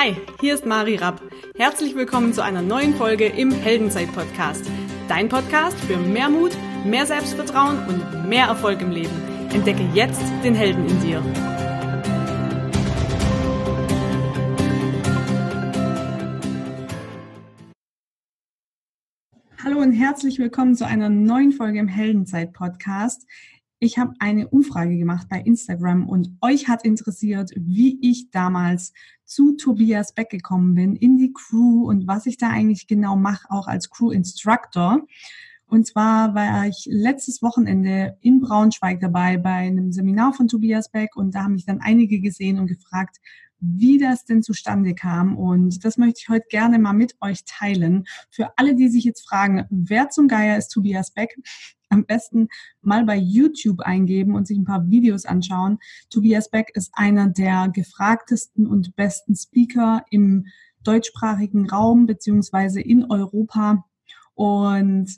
Hi, hier ist Mari Rapp. Herzlich willkommen zu einer neuen Folge im Heldenzeit-Podcast. Dein Podcast für mehr Mut, mehr Selbstvertrauen und mehr Erfolg im Leben. Entdecke jetzt den Helden in dir. Hallo und herzlich willkommen zu einer neuen Folge im Heldenzeit-Podcast ich habe eine Umfrage gemacht bei Instagram und euch hat interessiert, wie ich damals zu Tobias Beck gekommen bin in die Crew und was ich da eigentlich genau mache, auch als Crew Instructor. Und zwar war ich letztes Wochenende in Braunschweig dabei bei einem Seminar von Tobias Beck und da haben mich dann einige gesehen und gefragt, wie das denn zustande kam. Und das möchte ich heute gerne mal mit euch teilen. Für alle, die sich jetzt fragen, wer zum Geier ist Tobias Beck? am besten mal bei YouTube eingeben und sich ein paar Videos anschauen. Tobias Beck ist einer der gefragtesten und besten Speaker im deutschsprachigen Raum beziehungsweise in Europa. Und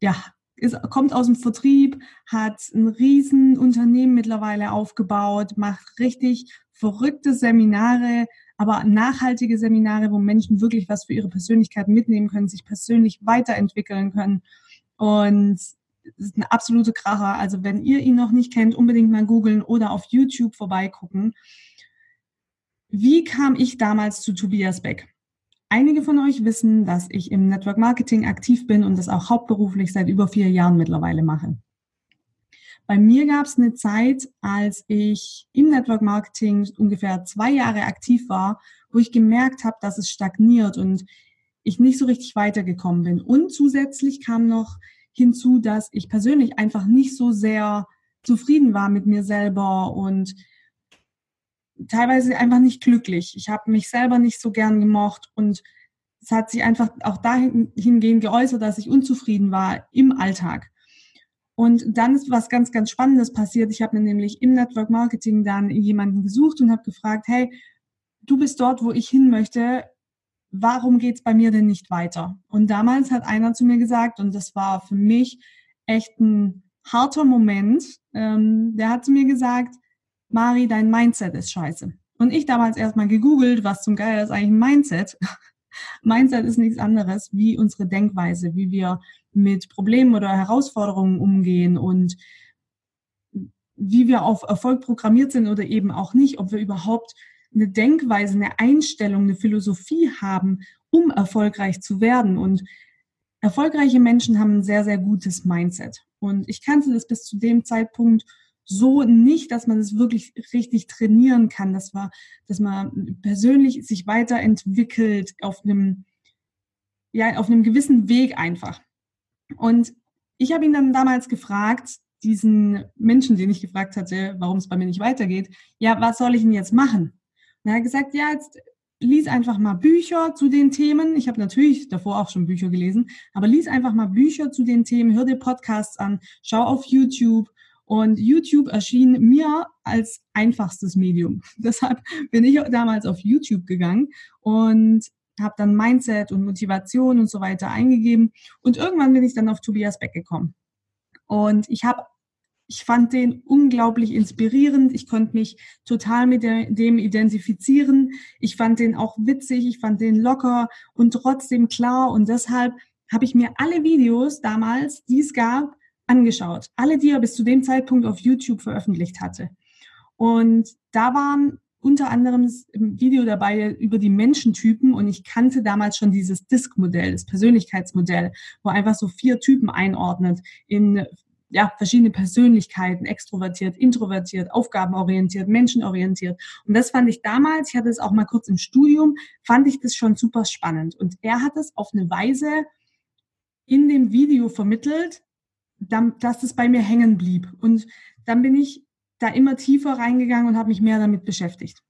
ja, ist, kommt aus dem Vertrieb, hat ein riesen Unternehmen mittlerweile aufgebaut, macht richtig verrückte Seminare, aber nachhaltige Seminare, wo Menschen wirklich was für ihre Persönlichkeit mitnehmen können, sich persönlich weiterentwickeln können. Und ist eine absolute Kracher. Also wenn ihr ihn noch nicht kennt, unbedingt mal googeln oder auf YouTube vorbeigucken. Wie kam ich damals zu Tobias Beck? Einige von euch wissen, dass ich im Network Marketing aktiv bin und das auch hauptberuflich seit über vier Jahren mittlerweile mache. Bei mir gab es eine Zeit, als ich im Network Marketing ungefähr zwei Jahre aktiv war, wo ich gemerkt habe, dass es stagniert und ich nicht so richtig weitergekommen bin. Und zusätzlich kam noch hinzu, dass ich persönlich einfach nicht so sehr zufrieden war mit mir selber und teilweise einfach nicht glücklich. Ich habe mich selber nicht so gern gemocht und es hat sich einfach auch dahingehend geäußert, dass ich unzufrieden war im Alltag. Und dann ist was ganz, ganz Spannendes passiert. Ich habe nämlich im Network Marketing dann jemanden gesucht und habe gefragt, hey, du bist dort, wo ich hin möchte warum geht's bei mir denn nicht weiter? Und damals hat einer zu mir gesagt, und das war für mich echt ein harter Moment, ähm, der hat zu mir gesagt, Mari, dein Mindset ist scheiße. Und ich damals erstmal gegoogelt, was zum Geier ist eigentlich ein Mindset. Mindset ist nichts anderes wie unsere Denkweise, wie wir mit Problemen oder Herausforderungen umgehen und wie wir auf Erfolg programmiert sind oder eben auch nicht, ob wir überhaupt eine Denkweise, eine Einstellung, eine Philosophie haben, um erfolgreich zu werden. Und erfolgreiche Menschen haben ein sehr, sehr gutes Mindset. Und ich kannte das bis zu dem Zeitpunkt so nicht, dass man das wirklich richtig trainieren kann, dass man, dass man persönlich sich weiterentwickelt auf einem, ja, auf einem gewissen Weg einfach. Und ich habe ihn dann damals gefragt, diesen Menschen, den ich gefragt hatte, warum es bei mir nicht weitergeht, ja, was soll ich denn jetzt machen? Und er hat gesagt, ja, jetzt lies einfach mal Bücher zu den Themen. Ich habe natürlich davor auch schon Bücher gelesen, aber lies einfach mal Bücher zu den Themen, hör dir Podcasts an, schau auf YouTube. Und YouTube erschien mir als einfachstes Medium. Deshalb bin ich damals auf YouTube gegangen und habe dann Mindset und Motivation und so weiter eingegeben. Und irgendwann bin ich dann auf Tobias Beck gekommen. Und ich habe ich fand den unglaublich inspirierend. Ich konnte mich total mit dem identifizieren. Ich fand den auch witzig. Ich fand den locker und trotzdem klar. Und deshalb habe ich mir alle Videos damals, die es gab, angeschaut. Alle, die er bis zu dem Zeitpunkt auf YouTube veröffentlicht hatte. Und da waren unter anderem ein Video dabei über die Menschentypen und ich kannte damals schon dieses Disk-Modell, das Persönlichkeitsmodell, wo einfach so vier Typen einordnet in ja, verschiedene Persönlichkeiten, extrovertiert, introvertiert, aufgabenorientiert, menschenorientiert. Und das fand ich damals, ich hatte es auch mal kurz im Studium, fand ich das schon super spannend. Und er hat es auf eine Weise in dem Video vermittelt, dass es bei mir hängen blieb. Und dann bin ich da immer tiefer reingegangen und habe mich mehr damit beschäftigt.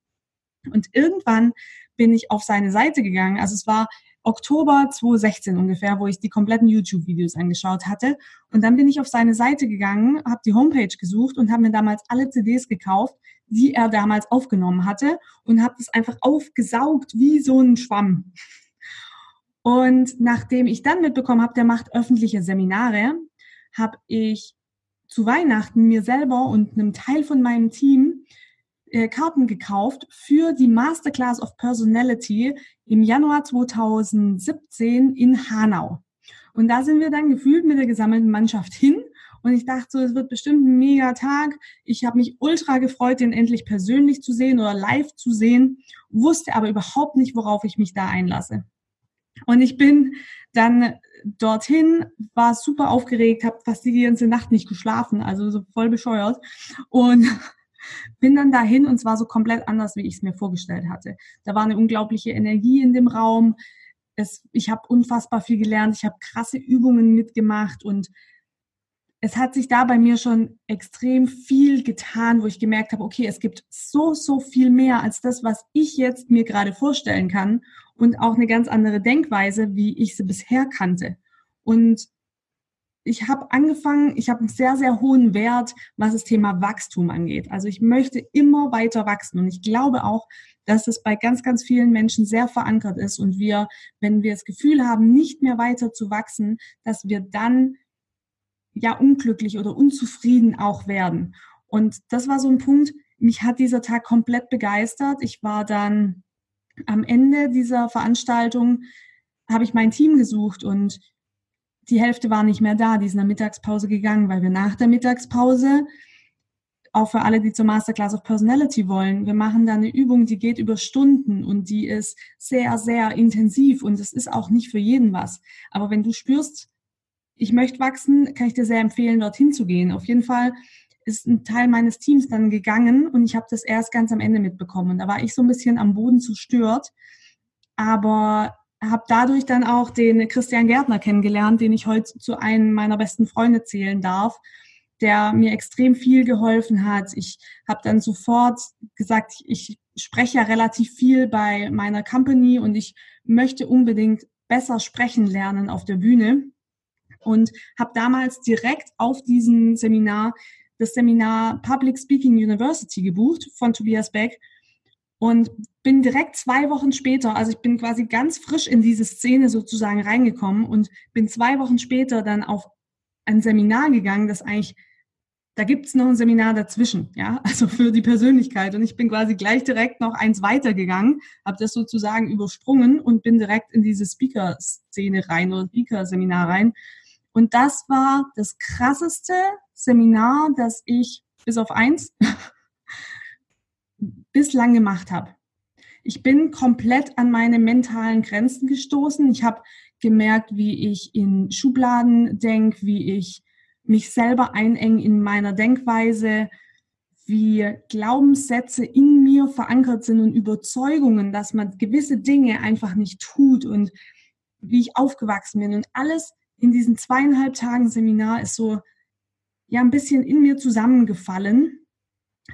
Und irgendwann bin ich auf seine Seite gegangen. Also es war Oktober 2016 ungefähr, wo ich die kompletten YouTube-Videos angeschaut hatte. Und dann bin ich auf seine Seite gegangen, habe die Homepage gesucht und habe mir damals alle CDs gekauft, die er damals aufgenommen hatte und habe das einfach aufgesaugt wie so ein Schwamm. Und nachdem ich dann mitbekommen habe, der macht öffentliche Seminare, habe ich zu Weihnachten mir selber und einem Teil von meinem Team äh, Karten gekauft für die Masterclass of Personality im Januar 2017 in Hanau. Und da sind wir dann gefühlt mit der gesammelten Mannschaft hin. Und ich dachte so, es wird bestimmt ein mega Tag. Ich habe mich ultra gefreut, den endlich persönlich zu sehen oder live zu sehen, wusste aber überhaupt nicht, worauf ich mich da einlasse. Und ich bin dann dorthin, war super aufgeregt, habe fast die ganze Nacht nicht geschlafen, also so voll bescheuert. Und bin dann dahin und zwar so komplett anders, wie ich es mir vorgestellt hatte. Da war eine unglaubliche Energie in dem Raum. Es, ich habe unfassbar viel gelernt, ich habe krasse Übungen mitgemacht und es hat sich da bei mir schon extrem viel getan, wo ich gemerkt habe, okay, es gibt so, so viel mehr als das, was ich jetzt mir gerade vorstellen kann und auch eine ganz andere Denkweise, wie ich sie bisher kannte. Und ich habe angefangen, ich habe einen sehr, sehr hohen Wert, was das Thema Wachstum angeht. Also ich möchte immer weiter wachsen und ich glaube auch, dass es bei ganz, ganz vielen Menschen sehr verankert ist und wir, wenn wir das Gefühl haben, nicht mehr weiter zu wachsen, dass wir dann ja unglücklich oder unzufrieden auch werden. Und das war so ein Punkt, mich hat dieser Tag komplett begeistert. Ich war dann am Ende dieser Veranstaltung, habe ich mein Team gesucht und die Hälfte war nicht mehr da, die sind in der Mittagspause gegangen, weil wir nach der Mittagspause, auch für alle, die zur Masterclass of Personality wollen, wir machen da eine Übung, die geht über Stunden und die ist sehr, sehr intensiv und es ist auch nicht für jeden was. Aber wenn du spürst, ich möchte wachsen, kann ich dir sehr empfehlen, dorthin zu gehen. Auf jeden Fall ist ein Teil meines Teams dann gegangen und ich habe das erst ganz am Ende mitbekommen. Da war ich so ein bisschen am Boden zerstört. Aber habe dadurch dann auch den Christian Gärtner kennengelernt, den ich heute zu einem meiner besten Freunde zählen darf, der mir extrem viel geholfen hat. Ich habe dann sofort gesagt, ich spreche ja relativ viel bei meiner Company und ich möchte unbedingt besser sprechen lernen auf der Bühne und habe damals direkt auf diesem Seminar das Seminar Public Speaking University gebucht von Tobias Beck und bin direkt zwei Wochen später, also ich bin quasi ganz frisch in diese Szene sozusagen reingekommen und bin zwei Wochen später dann auf ein Seminar gegangen, das eigentlich, da gibt es noch ein Seminar dazwischen, ja, also für die Persönlichkeit. Und ich bin quasi gleich direkt noch eins weitergegangen, habe das sozusagen übersprungen und bin direkt in diese Speaker-Szene rein oder Speaker-Seminar rein und das war das krasseste Seminar, das ich bis auf eins bislang gemacht habe. Ich bin komplett an meine mentalen Grenzen gestoßen. Ich habe gemerkt, wie ich in Schubladen denke, wie ich mich selber einenge in meiner Denkweise, wie Glaubenssätze in mir verankert sind und Überzeugungen, dass man gewisse Dinge einfach nicht tut und wie ich aufgewachsen bin. Und alles in diesen zweieinhalb Tagen Seminar ist so ja ein bisschen in mir zusammengefallen.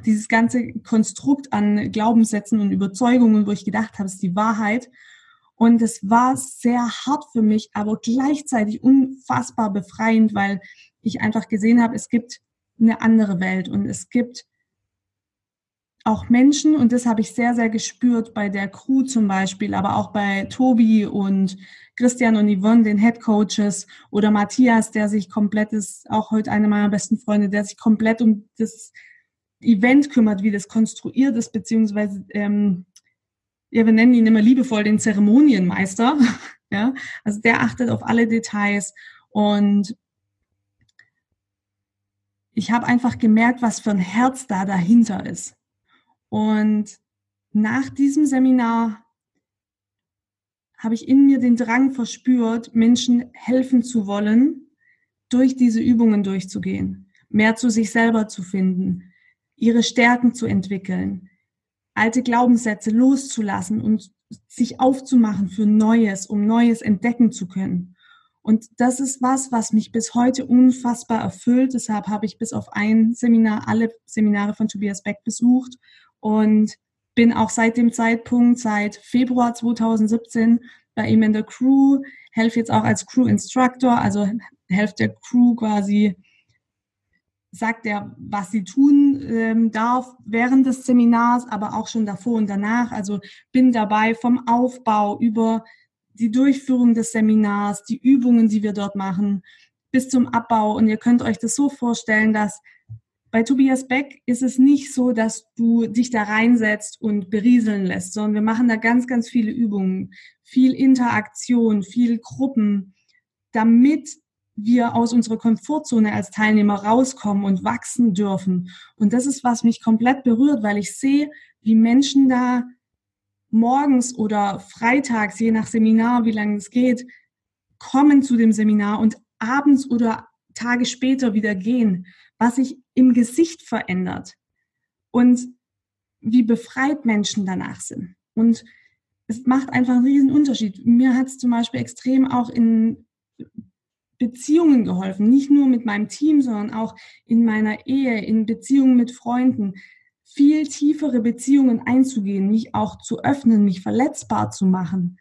Dieses ganze Konstrukt an Glaubenssätzen und Überzeugungen, wo ich gedacht habe, es ist die Wahrheit. Und es war sehr hart für mich, aber gleichzeitig unfassbar befreiend, weil ich einfach gesehen habe, es gibt eine andere Welt und es gibt auch Menschen, und das habe ich sehr, sehr gespürt bei der Crew zum Beispiel, aber auch bei Tobi und Christian und Yvonne, den Head Coaches, oder Matthias, der sich komplett ist, auch heute eine meiner besten Freunde, der sich komplett um das Event kümmert, wie das konstruiert ist, beziehungsweise, ähm, ja, wir nennen ihn immer liebevoll den Zeremonienmeister. ja, also der achtet auf alle Details und ich habe einfach gemerkt, was für ein Herz da dahinter ist. Und nach diesem Seminar habe ich in mir den Drang verspürt, Menschen helfen zu wollen, durch diese Übungen durchzugehen, mehr zu sich selber zu finden, ihre Stärken zu entwickeln, alte Glaubenssätze loszulassen und sich aufzumachen für Neues, um Neues entdecken zu können. Und das ist was, was mich bis heute unfassbar erfüllt. Deshalb habe ich bis auf ein Seminar alle Seminare von Tobias Beck besucht und bin auch seit dem Zeitpunkt, seit Februar 2017 bei ihm in der Crew, helfe jetzt auch als Crew Instructor, also helfe der Crew quasi, sagt er, was sie tun ähm, darf während des Seminars, aber auch schon davor und danach. Also bin dabei vom Aufbau über die Durchführung des Seminars, die Übungen, die wir dort machen, bis zum Abbau. Und ihr könnt euch das so vorstellen, dass bei Tobias Beck ist es nicht so, dass du dich da reinsetzt und berieseln lässt, sondern wir machen da ganz, ganz viele Übungen, viel Interaktion, viel Gruppen, damit wir aus unserer Komfortzone als Teilnehmer rauskommen und wachsen dürfen. Und das ist, was mich komplett berührt, weil ich sehe, wie Menschen da morgens oder freitags, je nach Seminar, wie lange es geht, kommen zu dem Seminar und abends oder Tage später wieder gehen, was sich im Gesicht verändert und wie befreit Menschen danach sind. Und es macht einfach einen riesen Unterschied. Mir hat es zum Beispiel extrem auch in Beziehungen geholfen, nicht nur mit meinem Team, sondern auch in meiner Ehe, in Beziehungen mit Freunden, viel tiefere Beziehungen einzugehen, mich auch zu öffnen, mich verletzbar zu machen.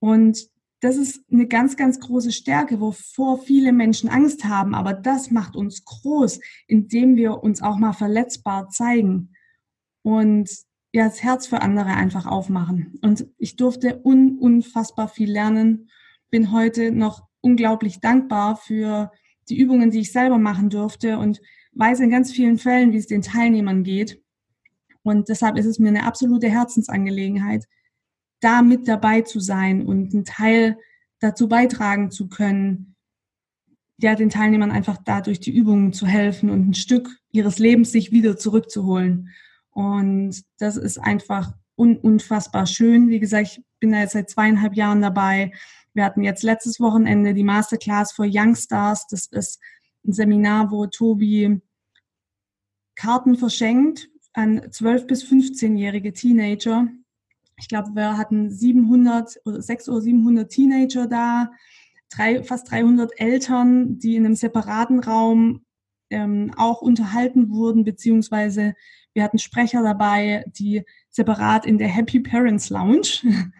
Und das ist eine ganz, ganz große Stärke, wovor viele Menschen Angst haben. Aber das macht uns groß, indem wir uns auch mal verletzbar zeigen und ja, das Herz für andere einfach aufmachen. Und ich durfte un unfassbar viel lernen, bin heute noch unglaublich dankbar für die Übungen, die ich selber machen durfte und weiß in ganz vielen Fällen, wie es den Teilnehmern geht. Und deshalb ist es mir eine absolute Herzensangelegenheit, da mit dabei zu sein und einen Teil dazu beitragen zu können, ja, den Teilnehmern einfach dadurch die Übungen zu helfen und ein Stück ihres Lebens sich wieder zurückzuholen. Und das ist einfach un unfassbar schön. Wie gesagt, ich bin da jetzt seit zweieinhalb Jahren dabei. Wir hatten jetzt letztes Wochenende die Masterclass for Youngstars. Das ist ein Seminar, wo Tobi Karten verschenkt an 12- bis 15-jährige Teenager. Ich glaube, wir hatten 700 oder 600 oder 700 Teenager da, drei, fast 300 Eltern, die in einem separaten Raum ähm, auch unterhalten wurden, beziehungsweise wir hatten Sprecher dabei, die separat in der Happy Parents Lounge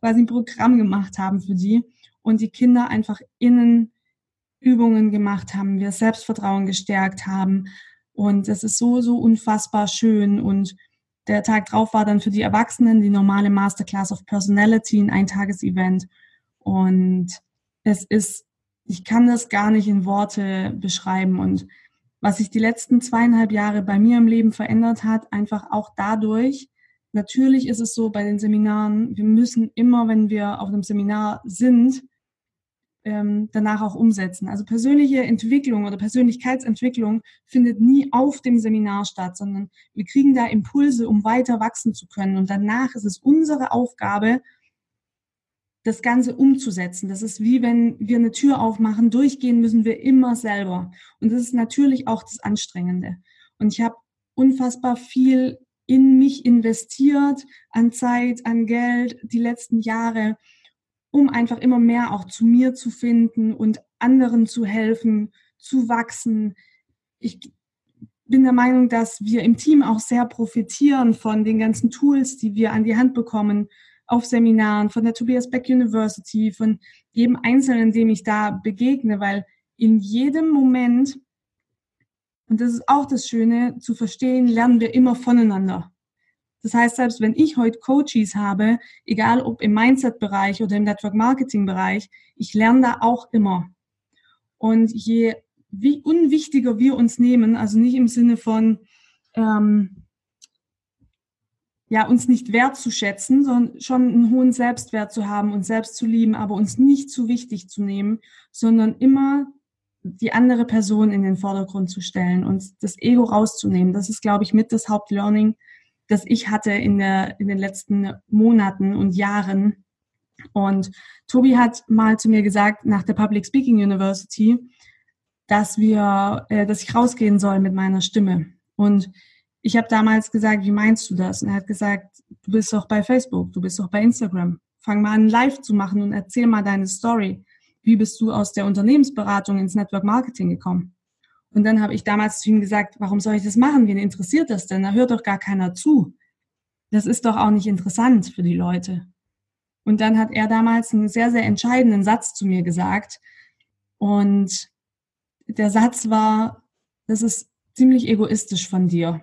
quasi ein Programm gemacht haben für die und die Kinder einfach innen Übungen gemacht haben, wir Selbstvertrauen gestärkt haben. Und das ist so, so unfassbar schön. Und der Tag drauf war dann für die Erwachsenen die normale Masterclass of Personality, ein Eintagesevent. Und es ist, ich kann das gar nicht in Worte beschreiben. Und was sich die letzten zweieinhalb Jahre bei mir im Leben verändert hat, einfach auch dadurch, Natürlich ist es so bei den Seminaren, wir müssen immer, wenn wir auf einem Seminar sind, ähm, danach auch umsetzen. Also persönliche Entwicklung oder Persönlichkeitsentwicklung findet nie auf dem Seminar statt, sondern wir kriegen da Impulse, um weiter wachsen zu können. Und danach ist es unsere Aufgabe, das Ganze umzusetzen. Das ist wie wenn wir eine Tür aufmachen, durchgehen müssen wir immer selber. Und das ist natürlich auch das Anstrengende. Und ich habe unfassbar viel in mich investiert, an Zeit, an Geld, die letzten Jahre, um einfach immer mehr auch zu mir zu finden und anderen zu helfen, zu wachsen. Ich bin der Meinung, dass wir im Team auch sehr profitieren von den ganzen Tools, die wir an die Hand bekommen, auf Seminaren, von der Tobias Beck University, von jedem Einzelnen, dem ich da begegne, weil in jedem Moment und das ist auch das Schöne, zu verstehen, lernen wir immer voneinander. Das heißt, selbst wenn ich heute Coaches habe, egal ob im Mindset-Bereich oder im Network-Marketing-Bereich, ich lerne da auch immer. Und je wie unwichtiger wir uns nehmen, also nicht im Sinne von ähm, ja uns nicht wertzuschätzen, sondern schon einen hohen Selbstwert zu haben und selbst zu lieben, aber uns nicht zu wichtig zu nehmen, sondern immer die andere Person in den Vordergrund zu stellen und das Ego rauszunehmen. Das ist, glaube ich, mit das Hauptlearning, das ich hatte in, der, in den letzten Monaten und Jahren. Und Tobi hat mal zu mir gesagt, nach der Public Speaking University, dass wir, äh, dass ich rausgehen soll mit meiner Stimme. Und ich habe damals gesagt, wie meinst du das? Und er hat gesagt, du bist doch bei Facebook, du bist doch bei Instagram. Fang mal an, live zu machen und erzähl mal deine Story wie bist du aus der Unternehmensberatung ins Network Marketing gekommen? Und dann habe ich damals zu ihm gesagt, warum soll ich das machen? Wen interessiert das denn? Da hört doch gar keiner zu. Das ist doch auch nicht interessant für die Leute. Und dann hat er damals einen sehr, sehr entscheidenden Satz zu mir gesagt. Und der Satz war, das ist ziemlich egoistisch von dir.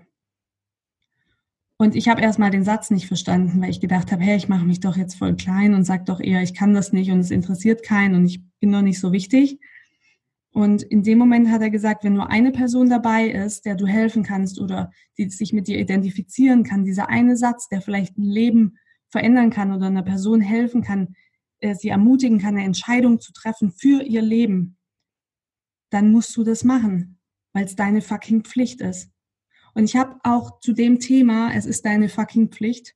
Und ich habe erstmal den Satz nicht verstanden, weil ich gedacht habe, hey, ich mache mich doch jetzt voll klein und sag doch eher, ich kann das nicht und es interessiert keinen und ich bin noch nicht so wichtig. Und in dem Moment hat er gesagt, wenn nur eine Person dabei ist, der du helfen kannst oder die sich mit dir identifizieren kann, dieser eine Satz, der vielleicht ein Leben verändern kann oder einer Person helfen kann, äh, sie ermutigen kann, eine Entscheidung zu treffen für ihr Leben, dann musst du das machen, weil es deine fucking Pflicht ist. Und ich habe auch zu dem Thema, es ist deine fucking Pflicht,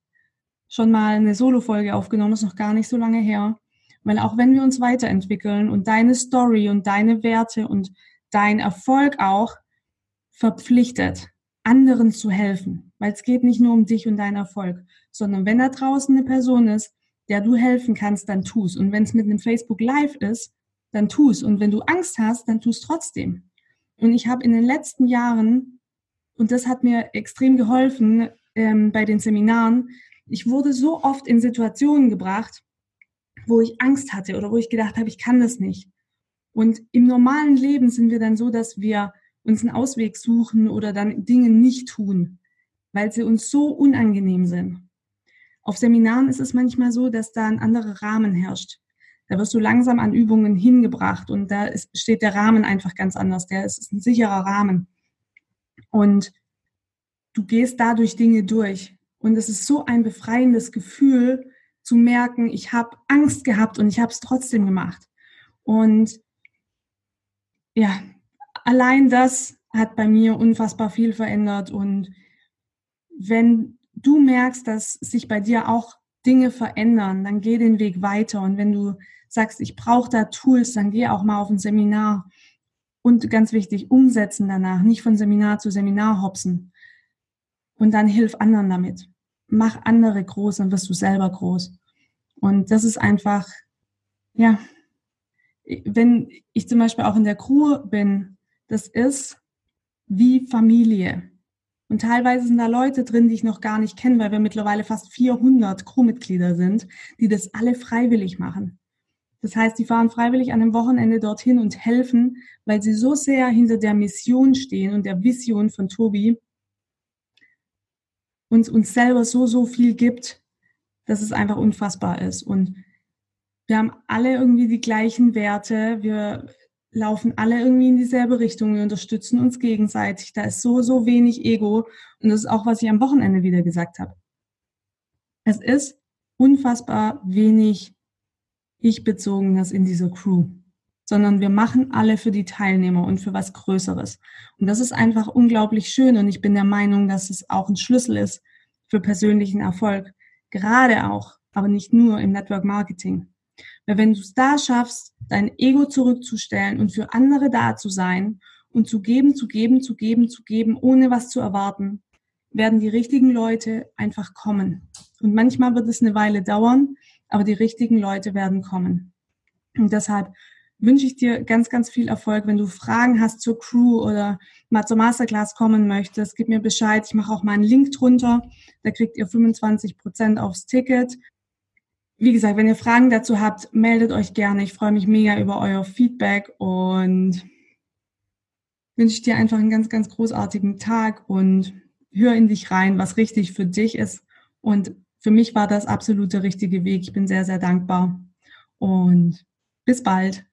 schon mal eine Solo-Folge aufgenommen, ist noch gar nicht so lange her. Weil auch wenn wir uns weiterentwickeln und deine Story und deine Werte und dein Erfolg auch verpflichtet, anderen zu helfen. Weil es geht nicht nur um dich und deinen Erfolg, sondern wenn da draußen eine Person ist, der du helfen kannst, dann tu's. Und wenn es mit einem Facebook Live ist, dann tu's. Und wenn du Angst hast, dann tu's trotzdem. Und ich habe in den letzten Jahren, und das hat mir extrem geholfen ähm, bei den Seminaren, ich wurde so oft in Situationen gebracht, wo ich Angst hatte oder wo ich gedacht habe, ich kann das nicht. Und im normalen Leben sind wir dann so, dass wir uns einen Ausweg suchen oder dann Dinge nicht tun, weil sie uns so unangenehm sind. Auf Seminaren ist es manchmal so, dass da ein anderer Rahmen herrscht. Da wirst du langsam an Übungen hingebracht und da ist, steht der Rahmen einfach ganz anders. Der ist, ist ein sicherer Rahmen. Und du gehst dadurch Dinge durch. Und es ist so ein befreiendes Gefühl zu merken, ich habe Angst gehabt und ich habe es trotzdem gemacht. Und ja, allein das hat bei mir unfassbar viel verändert. Und wenn du merkst, dass sich bei dir auch Dinge verändern, dann geh den Weg weiter. Und wenn du sagst, ich brauche da Tools, dann geh auch mal auf ein Seminar. Und ganz wichtig, umsetzen danach, nicht von Seminar zu Seminar hopsen. Und dann hilf anderen damit mach andere groß, dann wirst du selber groß. Und das ist einfach, ja, wenn ich zum Beispiel auch in der Crew bin, das ist wie Familie. Und teilweise sind da Leute drin, die ich noch gar nicht kenne, weil wir mittlerweile fast 400 Crewmitglieder sind, die das alle freiwillig machen. Das heißt, die fahren freiwillig an einem Wochenende dorthin und helfen, weil sie so sehr hinter der Mission stehen und der Vision von Tobi, uns, uns selber so, so viel gibt, dass es einfach unfassbar ist. Und wir haben alle irgendwie die gleichen Werte. Wir laufen alle irgendwie in dieselbe Richtung. Wir unterstützen uns gegenseitig. Da ist so, so wenig Ego. Und das ist auch, was ich am Wochenende wieder gesagt habe. Es ist unfassbar wenig Ich-Bezogenes in dieser Crew sondern wir machen alle für die Teilnehmer und für was Größeres. Und das ist einfach unglaublich schön und ich bin der Meinung, dass es auch ein Schlüssel ist für persönlichen Erfolg. Gerade auch, aber nicht nur im Network Marketing. Weil wenn du es da schaffst, dein Ego zurückzustellen und für andere da zu sein und zu geben, zu geben, zu geben, zu geben, ohne was zu erwarten, werden die richtigen Leute einfach kommen. Und manchmal wird es eine Weile dauern, aber die richtigen Leute werden kommen. Und deshalb wünsche ich dir ganz, ganz viel Erfolg. Wenn du Fragen hast zur Crew oder mal zur Masterclass kommen möchtest, gib mir Bescheid. Ich mache auch mal einen Link drunter. Da kriegt ihr 25 Prozent aufs Ticket. Wie gesagt, wenn ihr Fragen dazu habt, meldet euch gerne. Ich freue mich mega über euer Feedback und wünsche ich dir einfach einen ganz, ganz großartigen Tag und hör in dich rein, was richtig für dich ist. Und für mich war das absolut der richtige Weg. Ich bin sehr, sehr dankbar und bis bald.